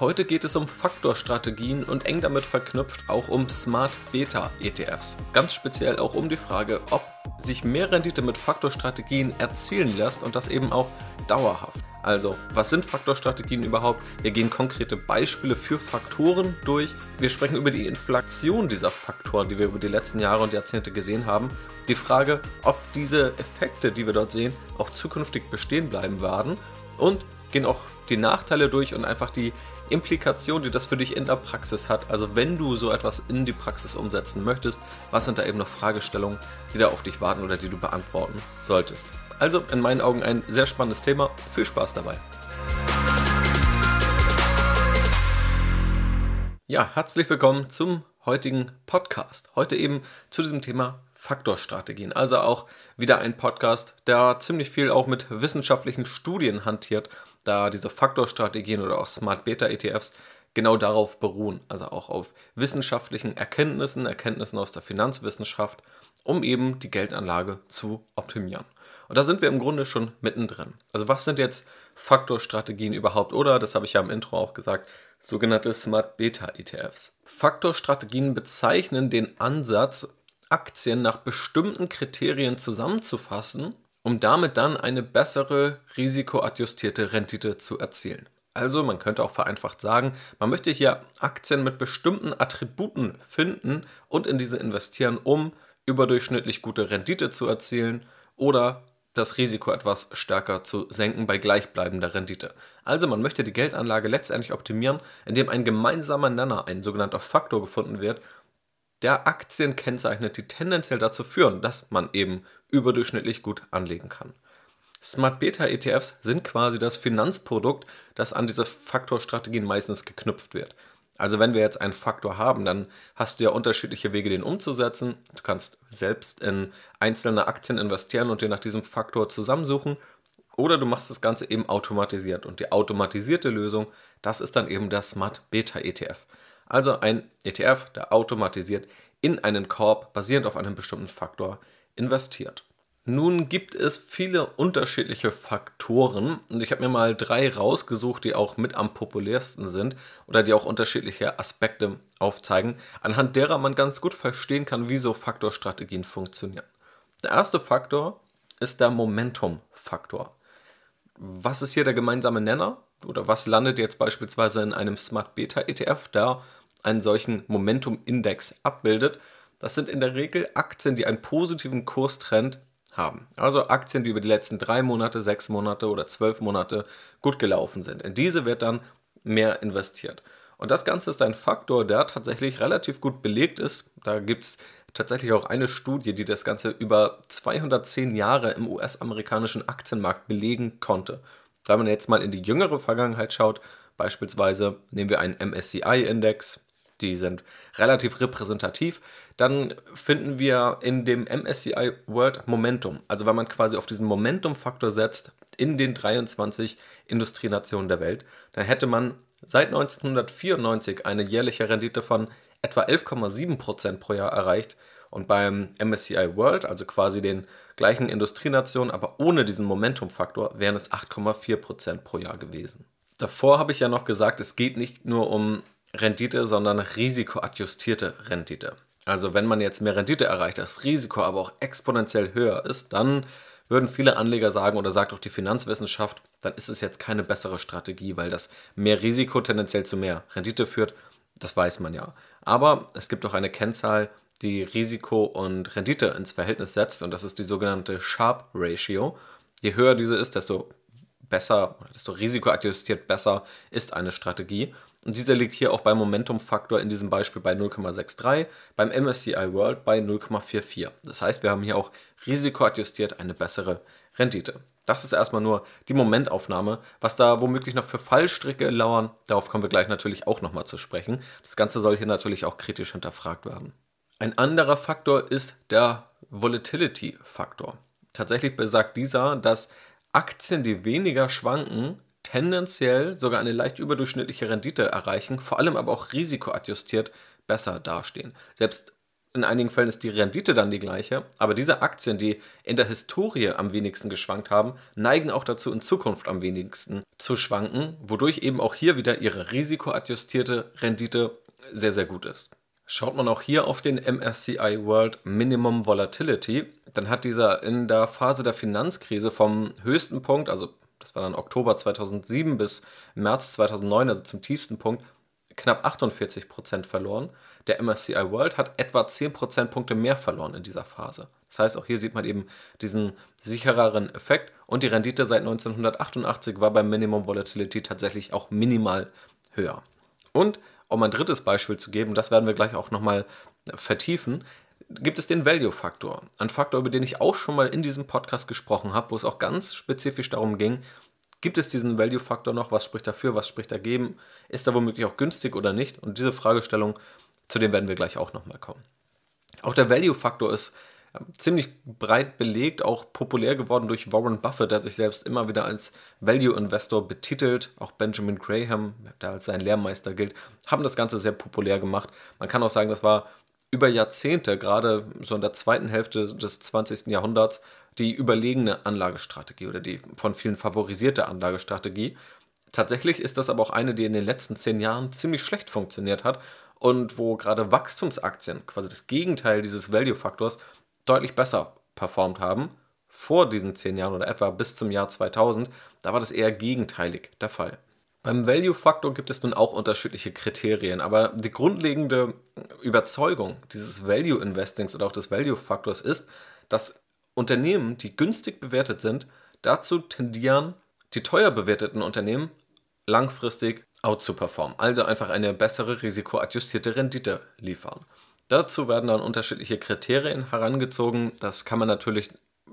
Heute geht es um Faktorstrategien und eng damit verknüpft auch um Smart Beta ETFs. Ganz speziell auch um die Frage, ob sich mehr Rendite mit Faktorstrategien erzielen lässt und das eben auch dauerhaft. Also, was sind Faktorstrategien überhaupt? Wir gehen konkrete Beispiele für Faktoren durch. Wir sprechen über die Inflation dieser Faktoren, die wir über die letzten Jahre und Jahrzehnte gesehen haben. Die Frage, ob diese Effekte, die wir dort sehen, auch zukünftig bestehen bleiben werden. Und gehen auch die Nachteile durch und einfach die Implikation, die das für dich in der Praxis hat. Also wenn du so etwas in die Praxis umsetzen möchtest, was sind da eben noch Fragestellungen, die da auf dich warten oder die du beantworten solltest. Also in meinen Augen ein sehr spannendes Thema. Viel Spaß dabei. Ja, herzlich willkommen zum heutigen Podcast. Heute eben zu diesem Thema Faktorstrategien. Also auch wieder ein Podcast, der ziemlich viel auch mit wissenschaftlichen Studien hantiert da diese Faktorstrategien oder auch Smart Beta ETFs genau darauf beruhen, also auch auf wissenschaftlichen Erkenntnissen, Erkenntnissen aus der Finanzwissenschaft, um eben die Geldanlage zu optimieren. Und da sind wir im Grunde schon mittendrin. Also was sind jetzt Faktorstrategien überhaupt oder, das habe ich ja im Intro auch gesagt, sogenannte Smart Beta ETFs. Faktorstrategien bezeichnen den Ansatz, Aktien nach bestimmten Kriterien zusammenzufassen um damit dann eine bessere risikoadjustierte Rendite zu erzielen. Also man könnte auch vereinfacht sagen, man möchte hier Aktien mit bestimmten Attributen finden und in diese investieren, um überdurchschnittlich gute Rendite zu erzielen oder das Risiko etwas stärker zu senken bei gleichbleibender Rendite. Also man möchte die Geldanlage letztendlich optimieren, indem ein gemeinsamer Nenner, ein sogenannter Faktor gefunden wird, der Aktien kennzeichnet, die tendenziell dazu führen, dass man eben überdurchschnittlich gut anlegen kann. Smart Beta ETFs sind quasi das Finanzprodukt, das an diese Faktorstrategien meistens geknüpft wird. Also wenn wir jetzt einen Faktor haben, dann hast du ja unterschiedliche Wege, den umzusetzen. Du kannst selbst in einzelne Aktien investieren und dir nach diesem Faktor zusammensuchen. Oder du machst das Ganze eben automatisiert. Und die automatisierte Lösung, das ist dann eben der Smart Beta ETF. Also ein ETF, der automatisiert in einen Korb basierend auf einem bestimmten Faktor investiert. Nun gibt es viele unterschiedliche Faktoren und ich habe mir mal drei rausgesucht, die auch mit am populärsten sind oder die auch unterschiedliche Aspekte aufzeigen, anhand derer man ganz gut verstehen kann, wie so Faktorstrategien funktionieren. Der erste Faktor ist der Momentum-Faktor. Was ist hier der gemeinsame Nenner? Oder was landet jetzt beispielsweise in einem Smart Beta ETF, der einen solchen Momentum-Index abbildet. Das sind in der Regel Aktien, die einen positiven Kurstrend haben. Also Aktien, die über die letzten drei Monate, sechs Monate oder zwölf Monate gut gelaufen sind. In diese wird dann mehr investiert. Und das Ganze ist ein Faktor, der tatsächlich relativ gut belegt ist. Da gibt es tatsächlich auch eine Studie, die das Ganze über 210 Jahre im US-amerikanischen Aktienmarkt belegen konnte. Wenn man jetzt mal in die jüngere Vergangenheit schaut, beispielsweise nehmen wir einen MSCI-Index, die sind relativ repräsentativ, dann finden wir in dem MSCI World Momentum, also wenn man quasi auf diesen Momentum-Faktor setzt in den 23 Industrienationen der Welt, dann hätte man seit 1994 eine jährliche Rendite von etwa 11,7% pro Jahr erreicht und beim MSCI World, also quasi den gleichen Industrienationen, aber ohne diesen Momentum-Faktor, wären es 8,4% pro Jahr gewesen. Davor habe ich ja noch gesagt, es geht nicht nur um Rendite, sondern risikoadjustierte Rendite. Also wenn man jetzt mehr Rendite erreicht, das Risiko aber auch exponentiell höher ist, dann würden viele Anleger sagen oder sagt auch die Finanzwissenschaft, dann ist es jetzt keine bessere Strategie, weil das mehr Risiko tendenziell zu mehr Rendite führt. Das weiß man ja. Aber es gibt auch eine Kennzahl, die Risiko und Rendite ins Verhältnis setzt und das ist die sogenannte Sharp Ratio. Je höher diese ist, desto besser, desto risikoadjustiert besser ist eine Strategie. Und diese liegt hier auch beim Momentum-Faktor in diesem Beispiel bei 0,63, beim MSCI World bei 0,44. Das heißt, wir haben hier auch risikoadjustiert eine bessere Rendite. Das ist erstmal nur die Momentaufnahme. Was da womöglich noch für Fallstricke lauern, darauf kommen wir gleich natürlich auch nochmal zu sprechen. Das Ganze soll hier natürlich auch kritisch hinterfragt werden. Ein anderer Faktor ist der Volatility-Faktor. Tatsächlich besagt dieser, dass Aktien, die weniger schwanken, tendenziell sogar eine leicht überdurchschnittliche Rendite erreichen, vor allem aber auch risikoadjustiert besser dastehen. Selbst in einigen Fällen ist die Rendite dann die gleiche, aber diese Aktien, die in der Historie am wenigsten geschwankt haben, neigen auch dazu, in Zukunft am wenigsten zu schwanken, wodurch eben auch hier wieder ihre risikoadjustierte Rendite sehr, sehr gut ist. Schaut man auch hier auf den MSCI World Minimum Volatility, dann hat dieser in der Phase der Finanzkrise vom höchsten Punkt, also das war dann Oktober 2007 bis März 2009, also zum tiefsten Punkt, knapp 48% verloren. Der MSCI World hat etwa 10 Prozentpunkte mehr verloren in dieser Phase. Das heißt, auch hier sieht man eben diesen sichereren Effekt und die Rendite seit 1988 war beim Minimum Volatility tatsächlich auch minimal höher. Und um ein drittes Beispiel zu geben, das werden wir gleich auch nochmal vertiefen, gibt es den Value-Faktor. Ein Faktor, über den ich auch schon mal in diesem Podcast gesprochen habe, wo es auch ganz spezifisch darum ging, gibt es diesen Value-Faktor noch, was spricht dafür, was spricht dagegen, ist er womöglich auch günstig oder nicht? Und diese Fragestellung, zu dem werden wir gleich auch nochmal kommen. Auch der Value-Faktor ist ziemlich breit belegt, auch populär geworden durch Warren Buffett, der sich selbst immer wieder als Value-Investor betitelt. Auch Benjamin Graham, der als sein Lehrmeister gilt, haben das Ganze sehr populär gemacht. Man kann auch sagen, das war über Jahrzehnte, gerade so in der zweiten Hälfte des 20. Jahrhunderts, die überlegene Anlagestrategie oder die von vielen favorisierte Anlagestrategie. Tatsächlich ist das aber auch eine, die in den letzten zehn Jahren ziemlich schlecht funktioniert hat und wo gerade Wachstumsaktien, quasi das Gegenteil dieses Value-Faktors, deutlich besser performt haben. Vor diesen zehn Jahren oder etwa bis zum Jahr 2000, da war das eher gegenteilig der Fall. Beim Value-Faktor gibt es nun auch unterschiedliche Kriterien, aber die grundlegende Überzeugung dieses Value-Investings oder auch des Value-Faktors ist, dass Unternehmen, die günstig bewertet sind, dazu tendieren, die teuer bewerteten Unternehmen langfristig out zu performen, also einfach eine bessere risikoadjustierte Rendite liefern. Dazu werden dann unterschiedliche Kriterien herangezogen. Das kann man natürlich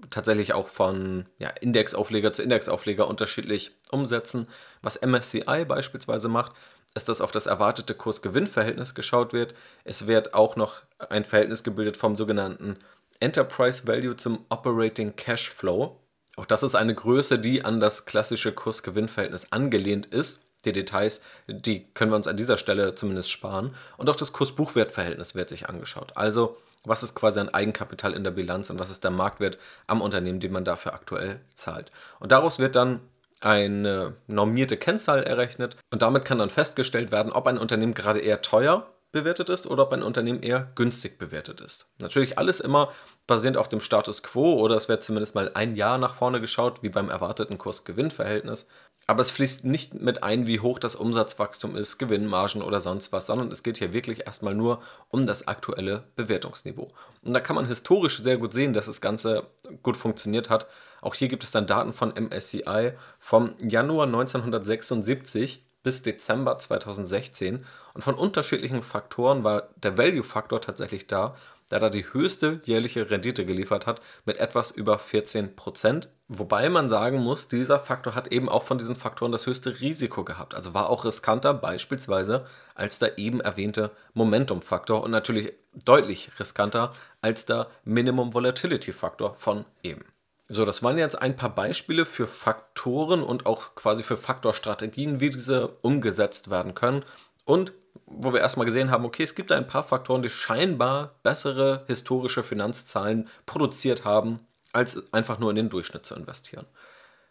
tatsächlich auch von ja, Indexaufleger zu Indexaufleger unterschiedlich umsetzen. Was MSCI beispielsweise macht, ist, dass auf das erwartete Kurs-Gewinn-Verhältnis geschaut wird. Es wird auch noch ein Verhältnis gebildet vom sogenannten Enterprise Value zum Operating Cash Flow. Auch das ist eine Größe, die an das klassische Kurs-Gewinn-Verhältnis angelehnt ist. Die Details, die können wir uns an dieser Stelle zumindest sparen. Und auch das Kurs-Buchwert-Verhältnis wird sich angeschaut. Also, was ist quasi ein Eigenkapital in der Bilanz und was ist der Marktwert am Unternehmen, den man dafür aktuell zahlt. Und daraus wird dann eine normierte Kennzahl errechnet und damit kann dann festgestellt werden, ob ein Unternehmen gerade eher teuer bewertet ist oder ob ein Unternehmen eher günstig bewertet ist. Natürlich alles immer basierend auf dem Status quo oder es wird zumindest mal ein Jahr nach vorne geschaut, wie beim erwarteten Kurs-Gewinn-Verhältnis. Aber es fließt nicht mit ein, wie hoch das Umsatzwachstum ist, Gewinnmargen oder sonst was, sondern es geht hier wirklich erstmal nur um das aktuelle Bewertungsniveau. Und da kann man historisch sehr gut sehen, dass das Ganze gut funktioniert hat. Auch hier gibt es dann Daten von MSCI vom Januar 1976 bis Dezember 2016 und von unterschiedlichen Faktoren war der Value-Faktor tatsächlich da, der da die höchste jährliche Rendite geliefert hat mit etwas über 14%. Wobei man sagen muss, dieser Faktor hat eben auch von diesen Faktoren das höchste Risiko gehabt. Also war auch riskanter beispielsweise als der eben erwähnte Momentum-Faktor und natürlich deutlich riskanter als der Minimum Volatility-Faktor von eben. So, das waren jetzt ein paar Beispiele für Faktoren und auch quasi für Faktorstrategien, wie diese umgesetzt werden können. Und wo wir erstmal gesehen haben, okay, es gibt da ein paar Faktoren, die scheinbar bessere historische Finanzzahlen produziert haben, als einfach nur in den Durchschnitt zu investieren.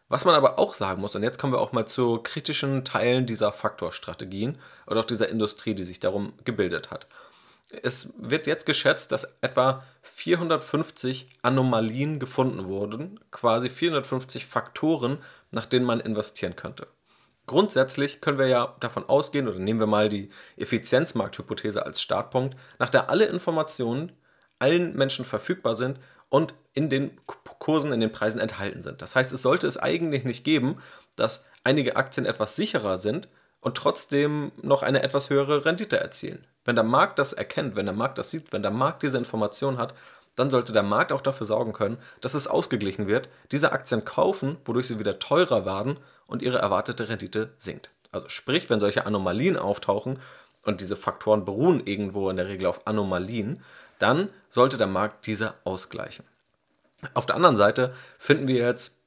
Was man aber auch sagen muss, und jetzt kommen wir auch mal zu kritischen Teilen dieser Faktorstrategien oder auch dieser Industrie, die sich darum gebildet hat. Es wird jetzt geschätzt, dass etwa 450 Anomalien gefunden wurden, quasi 450 Faktoren, nach denen man investieren könnte. Grundsätzlich können wir ja davon ausgehen, oder nehmen wir mal die Effizienzmarkthypothese als Startpunkt, nach der alle Informationen allen Menschen verfügbar sind und in den Kursen, in den Preisen enthalten sind. Das heißt, es sollte es eigentlich nicht geben, dass einige Aktien etwas sicherer sind und trotzdem noch eine etwas höhere Rendite erzielen. Wenn der Markt das erkennt, wenn der Markt das sieht, wenn der Markt diese Information hat, dann sollte der Markt auch dafür sorgen können, dass es ausgeglichen wird, diese Aktien kaufen, wodurch sie wieder teurer werden und ihre erwartete Rendite sinkt. Also sprich, wenn solche Anomalien auftauchen und diese Faktoren beruhen irgendwo in der Regel auf Anomalien, dann sollte der Markt diese ausgleichen. Auf der anderen Seite finden wir jetzt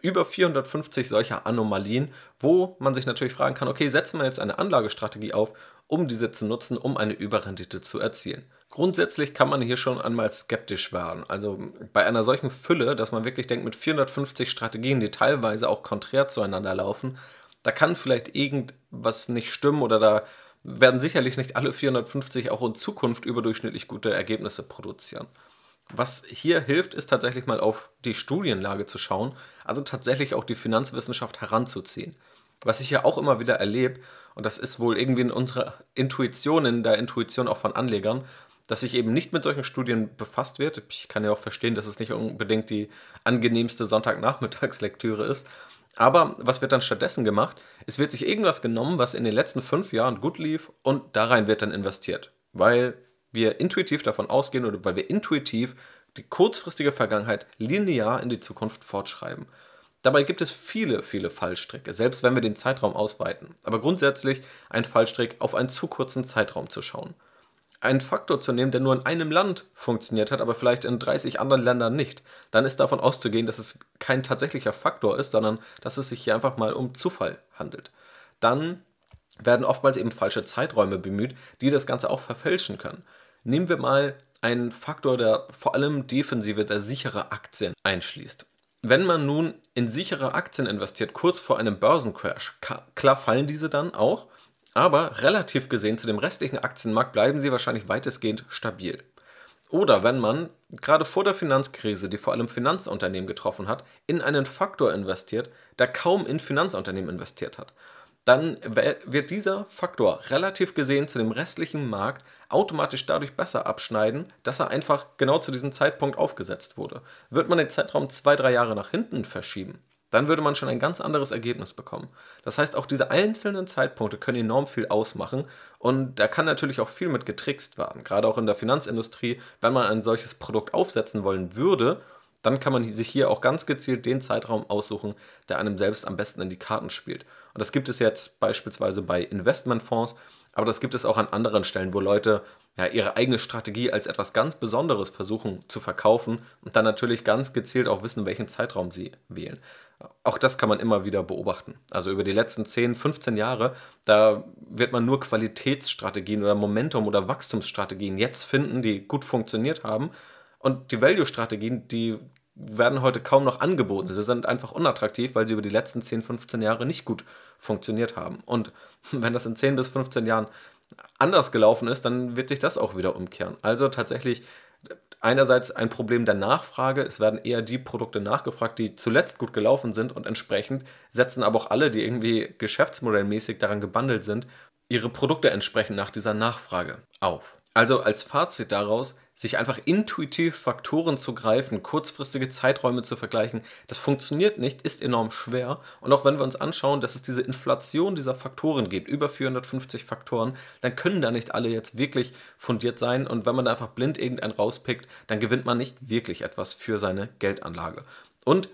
über 450 solcher Anomalien, wo man sich natürlich fragen kann, okay, setzen wir jetzt eine Anlagestrategie auf, um diese zu nutzen, um eine Überrendite zu erzielen. Grundsätzlich kann man hier schon einmal skeptisch werden. Also bei einer solchen Fülle, dass man wirklich denkt, mit 450 Strategien, die teilweise auch konträr zueinander laufen, da kann vielleicht irgendwas nicht stimmen oder da werden sicherlich nicht alle 450 auch in Zukunft überdurchschnittlich gute Ergebnisse produzieren. Was hier hilft, ist tatsächlich mal auf die Studienlage zu schauen, also tatsächlich auch die Finanzwissenschaft heranzuziehen. Was ich ja auch immer wieder erlebe, und das ist wohl irgendwie in unserer Intuition, in der Intuition auch von Anlegern, dass sich eben nicht mit solchen Studien befasst wird. Ich kann ja auch verstehen, dass es nicht unbedingt die angenehmste Sonntagnachmittagslektüre ist. Aber was wird dann stattdessen gemacht? Es wird sich irgendwas genommen, was in den letzten fünf Jahren gut lief und da rein wird dann investiert. Weil wir intuitiv davon ausgehen oder weil wir intuitiv die kurzfristige Vergangenheit linear in die Zukunft fortschreiben. Dabei gibt es viele, viele Fallstricke, selbst wenn wir den Zeitraum ausweiten. Aber grundsätzlich ein Fallstrick auf einen zu kurzen Zeitraum zu schauen einen Faktor zu nehmen, der nur in einem Land funktioniert hat, aber vielleicht in 30 anderen Ländern nicht, dann ist davon auszugehen, dass es kein tatsächlicher Faktor ist, sondern dass es sich hier einfach mal um Zufall handelt. Dann werden oftmals eben falsche Zeiträume bemüht, die das Ganze auch verfälschen können. Nehmen wir mal einen Faktor, der vor allem defensive, der sichere Aktien einschließt. Wenn man nun in sichere Aktien investiert, kurz vor einem Börsencrash, klar fallen diese dann auch, aber relativ gesehen zu dem restlichen Aktienmarkt bleiben sie wahrscheinlich weitestgehend stabil. Oder wenn man gerade vor der Finanzkrise, die vor allem Finanzunternehmen getroffen hat, in einen Faktor investiert, der kaum in Finanzunternehmen investiert hat, dann wird dieser Faktor relativ gesehen zu dem restlichen Markt automatisch dadurch besser abschneiden, dass er einfach genau zu diesem Zeitpunkt aufgesetzt wurde. Wird man den Zeitraum zwei, drei Jahre nach hinten verschieben, dann würde man schon ein ganz anderes Ergebnis bekommen. Das heißt, auch diese einzelnen Zeitpunkte können enorm viel ausmachen und da kann natürlich auch viel mit getrickst werden. Gerade auch in der Finanzindustrie, wenn man ein solches Produkt aufsetzen wollen würde, dann kann man sich hier auch ganz gezielt den Zeitraum aussuchen, der einem selbst am besten in die Karten spielt. Und das gibt es jetzt beispielsweise bei Investmentfonds, aber das gibt es auch an anderen Stellen, wo Leute ja, ihre eigene Strategie als etwas ganz Besonderes versuchen zu verkaufen und dann natürlich ganz gezielt auch wissen, welchen Zeitraum sie wählen. Auch das kann man immer wieder beobachten. Also über die letzten 10, 15 Jahre, da wird man nur Qualitätsstrategien oder Momentum- oder Wachstumsstrategien jetzt finden, die gut funktioniert haben. Und die Value-Strategien, die werden heute kaum noch angeboten. Sie sind einfach unattraktiv, weil sie über die letzten 10, 15 Jahre nicht gut funktioniert haben. Und wenn das in 10 bis 15 Jahren anders gelaufen ist, dann wird sich das auch wieder umkehren. Also tatsächlich einerseits ein Problem der Nachfrage. Es werden eher die Produkte nachgefragt, die zuletzt gut gelaufen sind und entsprechend setzen aber auch alle, die irgendwie geschäftsmodellmäßig daran gebundelt sind, ihre Produkte entsprechend nach dieser Nachfrage auf. Also als Fazit daraus, sich einfach intuitiv Faktoren zu greifen, kurzfristige Zeiträume zu vergleichen, das funktioniert nicht, ist enorm schwer. Und auch wenn wir uns anschauen, dass es diese Inflation dieser Faktoren gibt, über 450 Faktoren, dann können da nicht alle jetzt wirklich fundiert sein. Und wenn man da einfach blind irgendeinen rauspickt, dann gewinnt man nicht wirklich etwas für seine Geldanlage. Und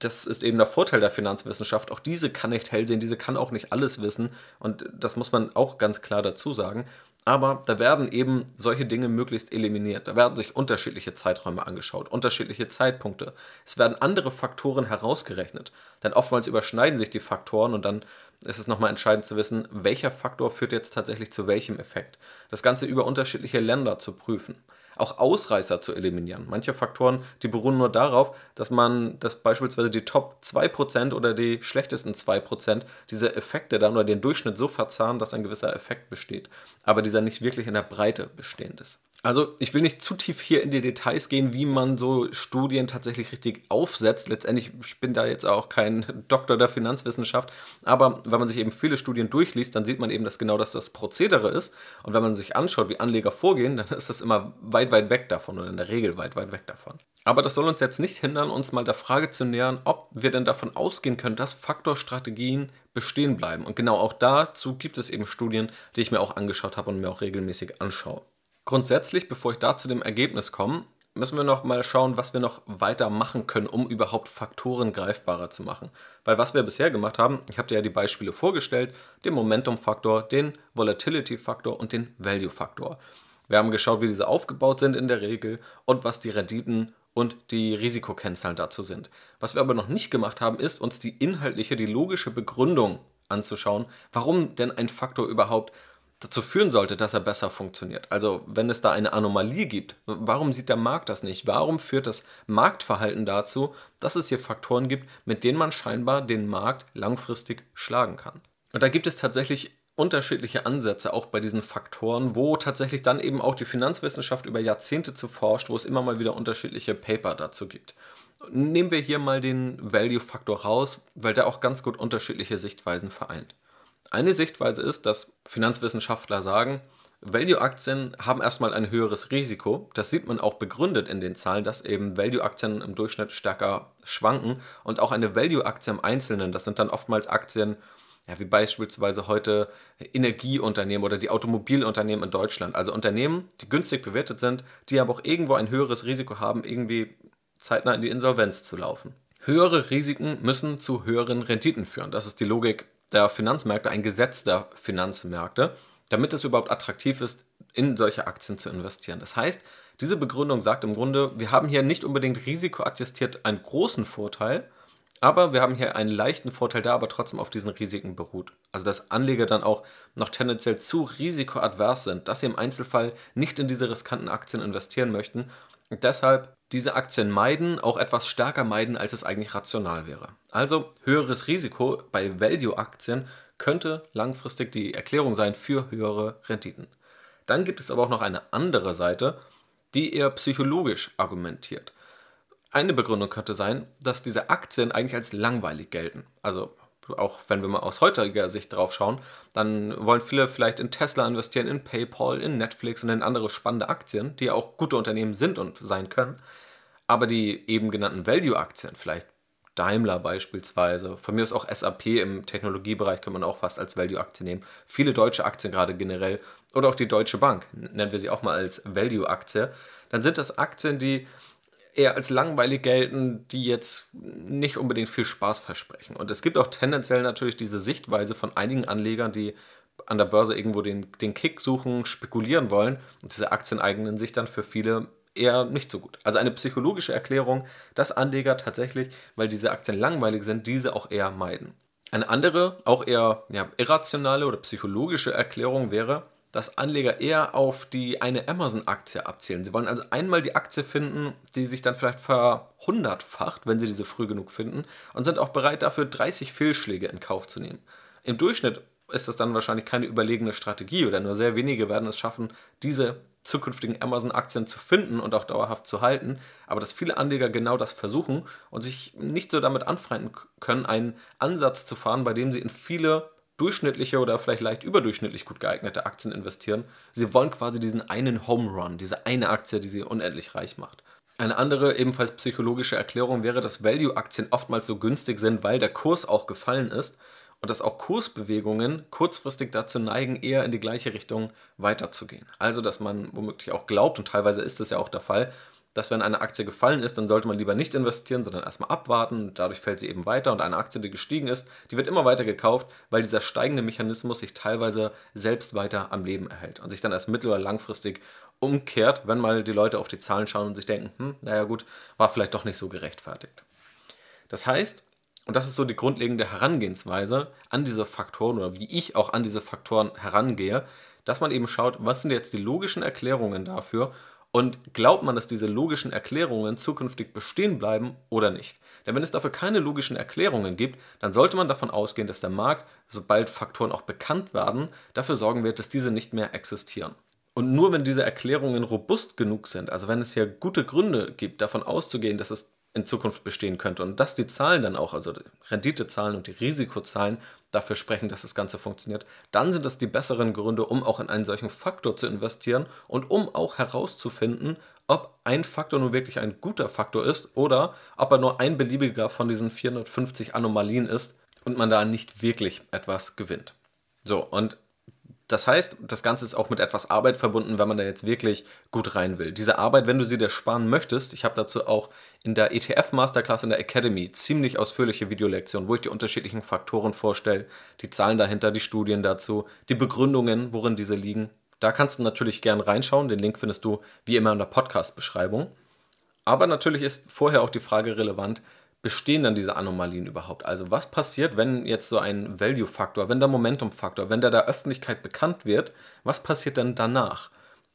das ist eben der Vorteil der Finanzwissenschaft. Auch diese kann nicht hell sehen, diese kann auch nicht alles wissen. Und das muss man auch ganz klar dazu sagen. Aber da werden eben solche Dinge möglichst eliminiert. Da werden sich unterschiedliche Zeiträume angeschaut, unterschiedliche Zeitpunkte. Es werden andere Faktoren herausgerechnet. Denn oftmals überschneiden sich die Faktoren und dann ist es nochmal entscheidend zu wissen, welcher Faktor führt jetzt tatsächlich zu welchem Effekt. Das Ganze über unterschiedliche Länder zu prüfen auch Ausreißer zu eliminieren. Manche Faktoren, die beruhen nur darauf, dass man, dass beispielsweise die Top 2% oder die schlechtesten 2% diese Effekte dann oder den Durchschnitt so verzahnen, dass ein gewisser Effekt besteht, aber dieser nicht wirklich in der Breite bestehend ist. Also ich will nicht zu tief hier in die Details gehen, wie man so Studien tatsächlich richtig aufsetzt. Letztendlich, ich bin da jetzt auch kein Doktor der Finanzwissenschaft, aber wenn man sich eben viele Studien durchliest, dann sieht man eben, dass genau das das Prozedere ist. Und wenn man sich anschaut, wie Anleger vorgehen, dann ist das immer weit, weit weg davon oder in der Regel weit, weit weg davon. Aber das soll uns jetzt nicht hindern, uns mal der Frage zu nähern, ob wir denn davon ausgehen können, dass Faktorstrategien bestehen bleiben. Und genau auch dazu gibt es eben Studien, die ich mir auch angeschaut habe und mir auch regelmäßig anschaue. Grundsätzlich, bevor ich da zu dem Ergebnis komme, müssen wir noch mal schauen, was wir noch weiter machen können, um überhaupt Faktoren greifbarer zu machen. Weil was wir bisher gemacht haben, ich habe dir ja die Beispiele vorgestellt, den Momentum-Faktor, den Volatility-Faktor und den Value-Faktor. Wir haben geschaut, wie diese aufgebaut sind in der Regel und was die Renditen und die Risikokennzahlen dazu sind. Was wir aber noch nicht gemacht haben, ist uns die inhaltliche, die logische Begründung anzuschauen, warum denn ein Faktor überhaupt dazu führen sollte, dass er besser funktioniert. Also wenn es da eine Anomalie gibt, warum sieht der Markt das nicht? Warum führt das Marktverhalten dazu, dass es hier Faktoren gibt, mit denen man scheinbar den Markt langfristig schlagen kann? Und da gibt es tatsächlich unterschiedliche Ansätze auch bei diesen Faktoren, wo tatsächlich dann eben auch die Finanzwissenschaft über Jahrzehnte zu forscht, wo es immer mal wieder unterschiedliche Paper dazu gibt. Nehmen wir hier mal den Value-Faktor raus, weil der auch ganz gut unterschiedliche Sichtweisen vereint. Eine Sichtweise ist, dass Finanzwissenschaftler sagen, Value-Aktien haben erstmal ein höheres Risiko. Das sieht man auch begründet in den Zahlen, dass eben Value-Aktien im Durchschnitt stärker schwanken und auch eine Value-Aktie im Einzelnen, das sind dann oftmals Aktien, ja, wie beispielsweise heute Energieunternehmen oder die Automobilunternehmen in Deutschland. Also Unternehmen, die günstig bewertet sind, die aber auch irgendwo ein höheres Risiko haben, irgendwie zeitnah in die Insolvenz zu laufen. Höhere Risiken müssen zu höheren Renditen führen. Das ist die Logik der Finanzmärkte, ein Gesetz der Finanzmärkte, damit es überhaupt attraktiv ist, in solche Aktien zu investieren. Das heißt, diese Begründung sagt im Grunde, wir haben hier nicht unbedingt risikoattestiert einen großen Vorteil, aber wir haben hier einen leichten Vorteil, der aber trotzdem auf diesen Risiken beruht. Also dass Anleger dann auch noch tendenziell zu risikoadvers sind, dass sie im Einzelfall nicht in diese riskanten Aktien investieren möchten und deshalb diese Aktien meiden, auch etwas stärker meiden, als es eigentlich rational wäre. Also höheres Risiko bei Value-Aktien könnte langfristig die Erklärung sein für höhere Renditen. Dann gibt es aber auch noch eine andere Seite, die eher psychologisch argumentiert. Eine Begründung könnte sein, dass diese Aktien eigentlich als langweilig gelten. Also auch wenn wir mal aus heutiger Sicht drauf schauen, dann wollen viele vielleicht in Tesla investieren, in PayPal, in Netflix und in andere spannende Aktien, die ja auch gute Unternehmen sind und sein können. Aber die eben genannten Value-Aktien, vielleicht Daimler beispielsweise, von mir ist auch SAP im Technologiebereich, kann man auch fast als Value-Aktie nehmen. Viele deutsche Aktien gerade generell oder auch die Deutsche Bank, nennen wir sie auch mal als Value-Aktie. Dann sind das Aktien, die eher als langweilig gelten, die jetzt nicht unbedingt viel Spaß versprechen. Und es gibt auch tendenziell natürlich diese Sichtweise von einigen Anlegern, die an der Börse irgendwo den, den Kick suchen, spekulieren wollen. Und diese Aktien eignen sich dann für viele eher nicht so gut. Also eine psychologische Erklärung, dass Anleger tatsächlich, weil diese Aktien langweilig sind, diese auch eher meiden. Eine andere, auch eher ja, irrationale oder psychologische Erklärung wäre, dass Anleger eher auf die eine Amazon-Aktie abzielen. Sie wollen also einmal die Aktie finden, die sich dann vielleicht verhundertfacht, wenn sie diese früh genug finden, und sind auch bereit dafür 30 Fehlschläge in Kauf zu nehmen. Im Durchschnitt ist das dann wahrscheinlich keine überlegene Strategie oder nur sehr wenige werden es schaffen, diese zukünftigen Amazon-Aktien zu finden und auch dauerhaft zu halten, aber dass viele Anleger genau das versuchen und sich nicht so damit anfreunden können, einen Ansatz zu fahren, bei dem sie in viele durchschnittliche oder vielleicht leicht überdurchschnittlich gut geeignete Aktien investieren. Sie wollen quasi diesen einen Home Run, diese eine Aktie, die sie unendlich reich macht. Eine andere ebenfalls psychologische Erklärung wäre, dass Value-Aktien oftmals so günstig sind, weil der Kurs auch gefallen ist und dass auch Kursbewegungen kurzfristig dazu neigen, eher in die gleiche Richtung weiterzugehen. Also, dass man womöglich auch glaubt, und teilweise ist es ja auch der Fall, dass wenn eine Aktie gefallen ist, dann sollte man lieber nicht investieren, sondern erstmal abwarten. Dadurch fällt sie eben weiter und eine Aktie, die gestiegen ist, die wird immer weiter gekauft, weil dieser steigende Mechanismus sich teilweise selbst weiter am Leben erhält und sich dann erst mittel- oder langfristig umkehrt, wenn mal die Leute auf die Zahlen schauen und sich denken, hm, naja gut, war vielleicht doch nicht so gerechtfertigt. Das heißt, und das ist so die grundlegende Herangehensweise an diese Faktoren oder wie ich auch an diese Faktoren herangehe, dass man eben schaut, was sind jetzt die logischen Erklärungen dafür und glaubt man, dass diese logischen Erklärungen zukünftig bestehen bleiben oder nicht? Denn wenn es dafür keine logischen Erklärungen gibt, dann sollte man davon ausgehen, dass der Markt, sobald Faktoren auch bekannt werden, dafür sorgen wird, dass diese nicht mehr existieren. Und nur wenn diese Erklärungen robust genug sind, also wenn es hier gute Gründe gibt, davon auszugehen, dass es in Zukunft bestehen könnte und dass die Zahlen dann auch, also Renditezahlen und die Risikozahlen dafür sprechen, dass das Ganze funktioniert, dann sind das die besseren Gründe, um auch in einen solchen Faktor zu investieren und um auch herauszufinden, ob ein Faktor nun wirklich ein guter Faktor ist oder ob er nur ein beliebiger von diesen 450 Anomalien ist und man da nicht wirklich etwas gewinnt. So, und das heißt, das Ganze ist auch mit etwas Arbeit verbunden, wenn man da jetzt wirklich gut rein will. Diese Arbeit, wenn du sie dir sparen möchtest, ich habe dazu auch in der ETF Masterclass in der Academy ziemlich ausführliche Videolektionen, wo ich die unterschiedlichen Faktoren vorstelle, die Zahlen dahinter, die Studien dazu, die Begründungen, worin diese liegen. Da kannst du natürlich gern reinschauen. Den Link findest du wie immer in der Podcast-Beschreibung. Aber natürlich ist vorher auch die Frage relevant, bestehen dann diese Anomalien überhaupt? Also was passiert, wenn jetzt so ein Value-Faktor, wenn der Momentum-Faktor, wenn der der Öffentlichkeit bekannt wird, was passiert dann danach?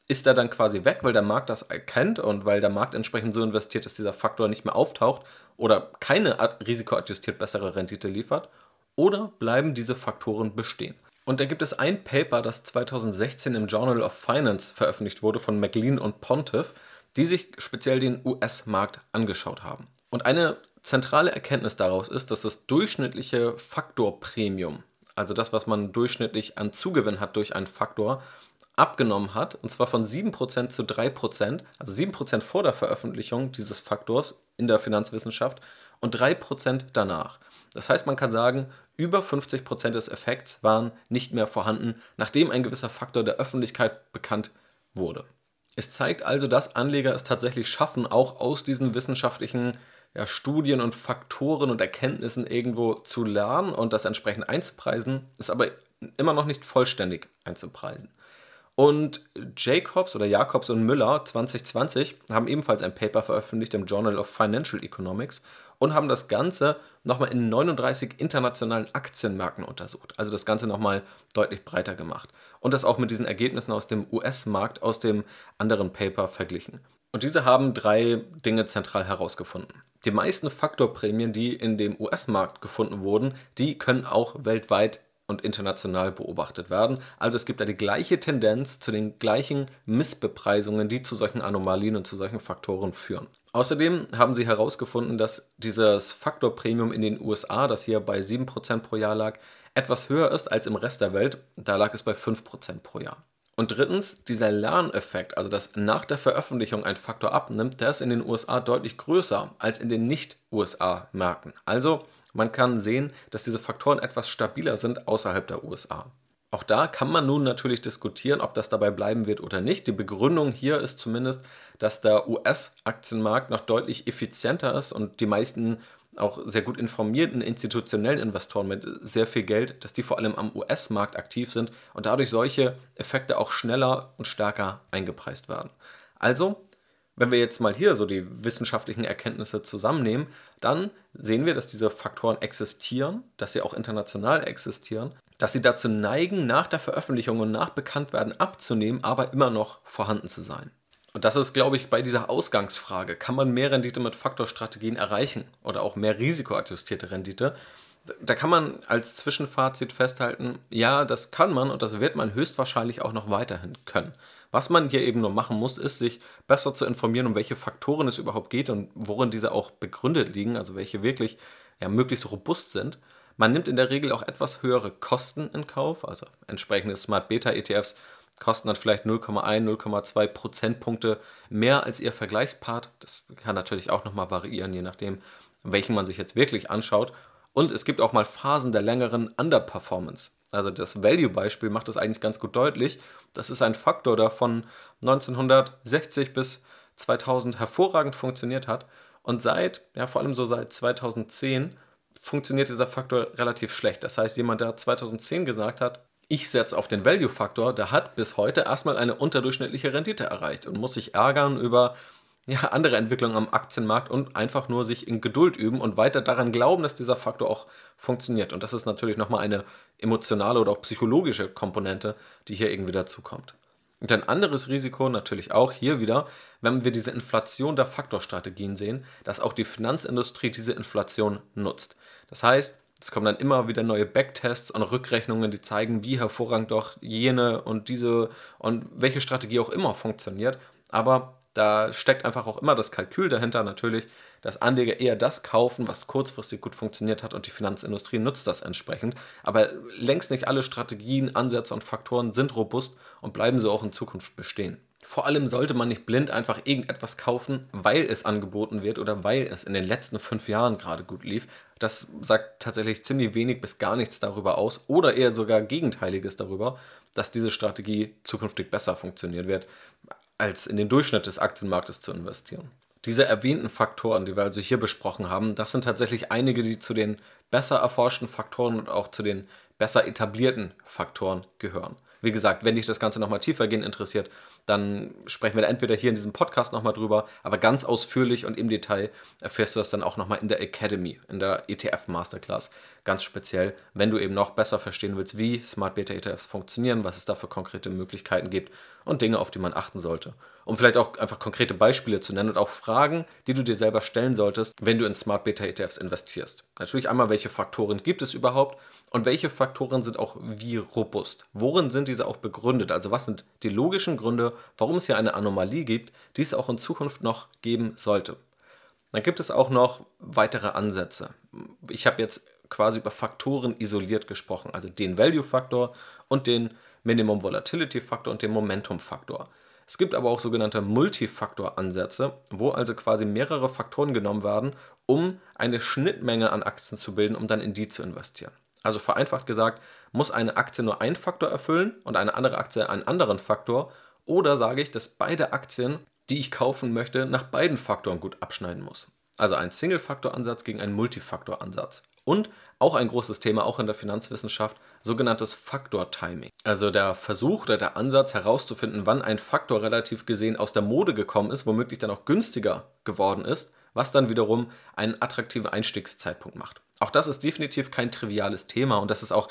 Ist er dann quasi weg, weil der Markt das erkennt und weil der Markt entsprechend so investiert, dass dieser Faktor nicht mehr auftaucht oder keine risikoadjustiert bessere Rendite liefert? Oder bleiben diese Faktoren bestehen? Und da gibt es ein Paper, das 2016 im Journal of Finance veröffentlicht wurde von McLean und Pontiff, die sich speziell den US-Markt angeschaut haben. Und eine zentrale Erkenntnis daraus ist, dass das durchschnittliche Faktorpremium, also das, was man durchschnittlich an Zugewinn hat durch einen Faktor, abgenommen hat, und zwar von 7% zu 3%, also 7% vor der Veröffentlichung dieses Faktors in der Finanzwissenschaft und 3% danach. Das heißt, man kann sagen, über 50% des Effekts waren nicht mehr vorhanden, nachdem ein gewisser Faktor der Öffentlichkeit bekannt wurde. Es zeigt also, dass Anleger es tatsächlich schaffen, auch aus diesen wissenschaftlichen ja, Studien und Faktoren und Erkenntnissen irgendwo zu lernen und das entsprechend einzupreisen, ist aber immer noch nicht vollständig einzupreisen. Und Jacobs oder Jacobs und Müller 2020 haben ebenfalls ein Paper veröffentlicht im Journal of Financial Economics und haben das Ganze nochmal in 39 internationalen Aktienmärkten untersucht. Also das Ganze nochmal deutlich breiter gemacht. Und das auch mit diesen Ergebnissen aus dem US-Markt, aus dem anderen Paper verglichen. Und diese haben drei Dinge zentral herausgefunden. Die meisten Faktorprämien, die in dem US-Markt gefunden wurden, die können auch weltweit und international beobachtet werden. Also es gibt da die gleiche Tendenz zu den gleichen Missbepreisungen, die zu solchen Anomalien und zu solchen Faktoren führen. Außerdem haben sie herausgefunden, dass dieses Faktorpremium in den USA, das hier bei 7% pro Jahr lag, etwas höher ist als im Rest der Welt. Da lag es bei 5% pro Jahr. Und drittens, dieser Lerneffekt, also dass nach der Veröffentlichung ein Faktor abnimmt, der ist in den USA deutlich größer als in den Nicht-USA-Märkten. Also man kann sehen, dass diese Faktoren etwas stabiler sind außerhalb der USA. Auch da kann man nun natürlich diskutieren, ob das dabei bleiben wird oder nicht. Die Begründung hier ist zumindest, dass der US-Aktienmarkt noch deutlich effizienter ist und die meisten auch sehr gut informierten institutionellen Investoren mit sehr viel Geld, dass die vor allem am US-Markt aktiv sind und dadurch solche Effekte auch schneller und stärker eingepreist werden. Also, wenn wir jetzt mal hier so die wissenschaftlichen Erkenntnisse zusammennehmen, dann sehen wir, dass diese Faktoren existieren, dass sie auch international existieren, dass sie dazu neigen, nach der Veröffentlichung und nach Bekanntwerden abzunehmen, aber immer noch vorhanden zu sein. Und das ist, glaube ich, bei dieser Ausgangsfrage. Kann man mehr Rendite mit Faktorstrategien erreichen oder auch mehr risikoadjustierte Rendite? Da kann man als Zwischenfazit festhalten, ja, das kann man und das wird man höchstwahrscheinlich auch noch weiterhin können. Was man hier eben nur machen muss, ist, sich besser zu informieren, um welche Faktoren es überhaupt geht und worin diese auch begründet liegen, also welche wirklich ja, möglichst robust sind. Man nimmt in der Regel auch etwas höhere Kosten in Kauf, also entsprechende Smart Beta ETFs kosten dann vielleicht 0,1, 0,2 Prozentpunkte mehr als ihr Vergleichspart. Das kann natürlich auch nochmal variieren, je nachdem, welchen man sich jetzt wirklich anschaut. Und es gibt auch mal Phasen der längeren Underperformance. Also das Value-Beispiel macht das eigentlich ganz gut deutlich. Das ist ein Faktor, der von 1960 bis 2000 hervorragend funktioniert hat. Und seit, ja vor allem so seit 2010, funktioniert dieser Faktor relativ schlecht. Das heißt, jemand, der 2010 gesagt hat, ich setze auf den Value-Faktor, der hat bis heute erstmal eine unterdurchschnittliche Rendite erreicht und muss sich ärgern über ja, andere Entwicklungen am Aktienmarkt und einfach nur sich in Geduld üben und weiter daran glauben, dass dieser Faktor auch funktioniert. Und das ist natürlich nochmal eine emotionale oder auch psychologische Komponente, die hier irgendwie dazukommt. Und ein anderes Risiko natürlich auch hier wieder, wenn wir diese Inflation der Faktorstrategien sehen, dass auch die Finanzindustrie diese Inflation nutzt. Das heißt, es kommen dann immer wieder neue Backtests und Rückrechnungen, die zeigen, wie hervorragend doch jene und diese und welche Strategie auch immer funktioniert. Aber da steckt einfach auch immer das Kalkül dahinter natürlich, dass Anleger eher das kaufen, was kurzfristig gut funktioniert hat und die Finanzindustrie nutzt das entsprechend. Aber längst nicht alle Strategien, Ansätze und Faktoren sind robust und bleiben so auch in Zukunft bestehen. Vor allem sollte man nicht blind einfach irgendetwas kaufen, weil es angeboten wird oder weil es in den letzten fünf Jahren gerade gut lief. Das sagt tatsächlich ziemlich wenig bis gar nichts darüber aus oder eher sogar Gegenteiliges darüber, dass diese Strategie zukünftig besser funktionieren wird, als in den Durchschnitt des Aktienmarktes zu investieren. Diese erwähnten Faktoren, die wir also hier besprochen haben, das sind tatsächlich einige, die zu den besser erforschten Faktoren und auch zu den besser etablierten Faktoren gehören. Wie gesagt, wenn dich das Ganze nochmal tiefergehend interessiert, dann sprechen wir entweder hier in diesem Podcast nochmal drüber, aber ganz ausführlich und im Detail erfährst du das dann auch nochmal in der Academy, in der ETF Masterclass. Ganz speziell, wenn du eben noch besser verstehen willst, wie Smart Beta ETFs funktionieren, was es da für konkrete Möglichkeiten gibt und Dinge, auf die man achten sollte. Um vielleicht auch einfach konkrete Beispiele zu nennen und auch Fragen, die du dir selber stellen solltest, wenn du in Smart Beta ETFs investierst. Natürlich einmal, welche Faktoren gibt es überhaupt und welche Faktoren sind auch wie robust? Worin sind diese auch begründet? Also was sind die logischen Gründe, warum es hier eine Anomalie gibt, die es auch in Zukunft noch geben sollte? Dann gibt es auch noch weitere Ansätze. Ich habe jetzt quasi über Faktoren isoliert gesprochen, also den Value-Faktor und den Minimum Volatility-Faktor und den Momentum-Faktor. Es gibt aber auch sogenannte Multifaktor-Ansätze, wo also quasi mehrere Faktoren genommen werden, um eine Schnittmenge an Aktien zu bilden, um dann in die zu investieren. Also vereinfacht gesagt, muss eine Aktie nur einen Faktor erfüllen und eine andere Aktie einen anderen Faktor, oder sage ich, dass beide Aktien, die ich kaufen möchte, nach beiden Faktoren gut abschneiden muss. Also ein Single-Faktor-Ansatz gegen einen Multifaktor-Ansatz. Und auch ein großes Thema, auch in der Finanzwissenschaft, sogenanntes Faktor-Timing. Also der Versuch oder der Ansatz herauszufinden, wann ein Faktor relativ gesehen aus der Mode gekommen ist, womöglich dann auch günstiger geworden ist, was dann wiederum einen attraktiven Einstiegszeitpunkt macht. Auch das ist definitiv kein triviales Thema und das ist auch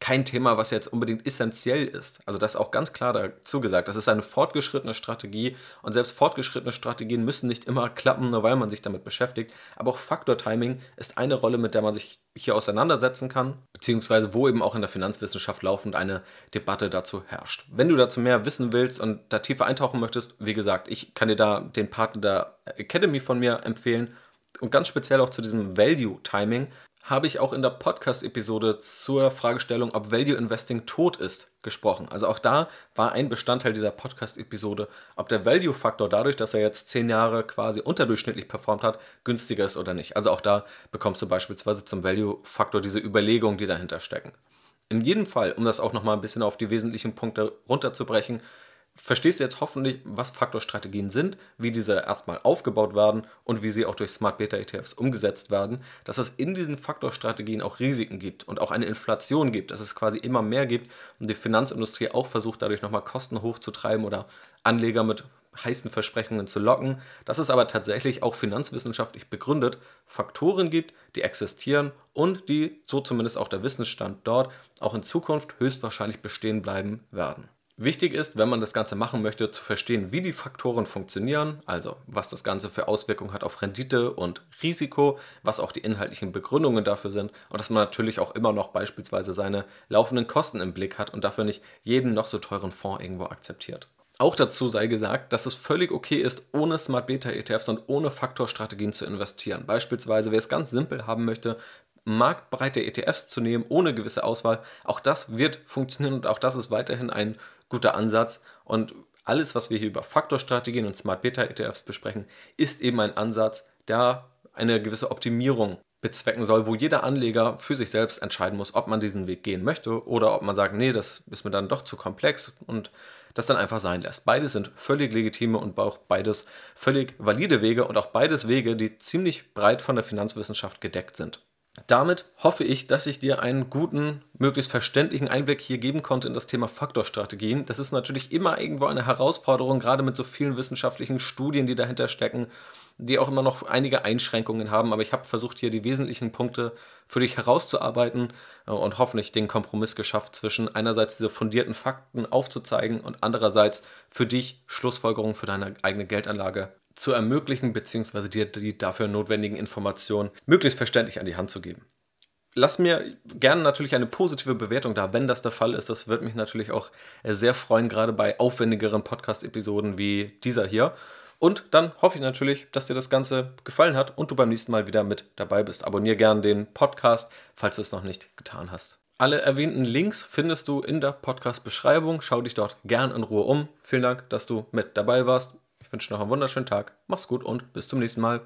kein Thema, was jetzt unbedingt essentiell ist. Also das ist auch ganz klar dazu gesagt. Das ist eine fortgeschrittene Strategie und selbst fortgeschrittene Strategien müssen nicht immer klappen, nur weil man sich damit beschäftigt. Aber auch Faktor-Timing ist eine Rolle, mit der man sich hier auseinandersetzen kann, beziehungsweise wo eben auch in der Finanzwissenschaft laufend eine Debatte dazu herrscht. Wenn du dazu mehr wissen willst und da tiefer eintauchen möchtest, wie gesagt, ich kann dir da den Partner der Academy von mir empfehlen und ganz speziell auch zu diesem Value-Timing habe ich auch in der Podcast-Episode zur Fragestellung, ob Value Investing tot ist, gesprochen. Also auch da war ein Bestandteil dieser Podcast-Episode, ob der Value-Faktor dadurch, dass er jetzt zehn Jahre quasi unterdurchschnittlich performt hat, günstiger ist oder nicht. Also auch da bekommst du beispielsweise zum Value-Faktor diese Überlegungen, die dahinter stecken. In jedem Fall, um das auch nochmal ein bisschen auf die wesentlichen Punkte runterzubrechen, verstehst du jetzt hoffentlich, was Faktorstrategien sind, wie diese erstmal aufgebaut werden und wie sie auch durch Smart Beta ETFs umgesetzt werden, dass es in diesen Faktorstrategien auch Risiken gibt und auch eine Inflation gibt, dass es quasi immer mehr gibt und die Finanzindustrie auch versucht, dadurch nochmal Kosten hochzutreiben oder Anleger mit heißen Versprechungen zu locken, dass es aber tatsächlich auch finanzwissenschaftlich begründet Faktoren gibt, die existieren und die, so zumindest auch der Wissensstand dort, auch in Zukunft höchstwahrscheinlich bestehen bleiben werden. Wichtig ist, wenn man das Ganze machen möchte, zu verstehen, wie die Faktoren funktionieren, also was das Ganze für Auswirkungen hat auf Rendite und Risiko, was auch die inhaltlichen Begründungen dafür sind und dass man natürlich auch immer noch beispielsweise seine laufenden Kosten im Blick hat und dafür nicht jeden noch so teuren Fonds irgendwo akzeptiert. Auch dazu sei gesagt, dass es völlig okay ist, ohne Smart Beta ETFs und ohne Faktorstrategien zu investieren. Beispielsweise, wer es ganz simpel haben möchte, marktbreite ETFs zu nehmen, ohne gewisse Auswahl, auch das wird funktionieren und auch das ist weiterhin ein guter Ansatz. Und alles, was wir hier über Faktorstrategien und Smart Beta ETFs besprechen, ist eben ein Ansatz, der eine gewisse Optimierung bezwecken soll, wo jeder Anleger für sich selbst entscheiden muss, ob man diesen Weg gehen möchte oder ob man sagt, nee, das ist mir dann doch zu komplex und das dann einfach sein lässt. Beides sind völlig legitime und auch beides völlig valide Wege und auch beides Wege, die ziemlich breit von der Finanzwissenschaft gedeckt sind. Damit hoffe ich, dass ich dir einen guten, möglichst verständlichen Einblick hier geben konnte in das Thema Faktorstrategien. Das ist natürlich immer irgendwo eine Herausforderung, gerade mit so vielen wissenschaftlichen Studien, die dahinter stecken, die auch immer noch einige Einschränkungen haben. Aber ich habe versucht, hier die wesentlichen Punkte für dich herauszuarbeiten äh, und hoffentlich den Kompromiss geschafft zwischen einerseits diese fundierten Fakten aufzuzeigen und andererseits für dich Schlussfolgerungen für deine eigene Geldanlage zu ermöglichen, beziehungsweise dir die dafür notwendigen Informationen möglichst verständlich an die Hand zu geben. Lass mir gerne natürlich eine positive Bewertung da, wenn das der Fall ist. Das würde mich natürlich auch sehr freuen, gerade bei aufwendigeren Podcast-Episoden wie dieser hier. Und dann hoffe ich natürlich, dass dir das Ganze gefallen hat und du beim nächsten Mal wieder mit dabei bist. Abonnier gerne den Podcast, falls du es noch nicht getan hast. Alle erwähnten Links findest du in der Podcast-Beschreibung. Schau dich dort gern in Ruhe um. Vielen Dank, dass du mit dabei warst wünsche noch einen wunderschönen Tag. Mach's gut und bis zum nächsten Mal.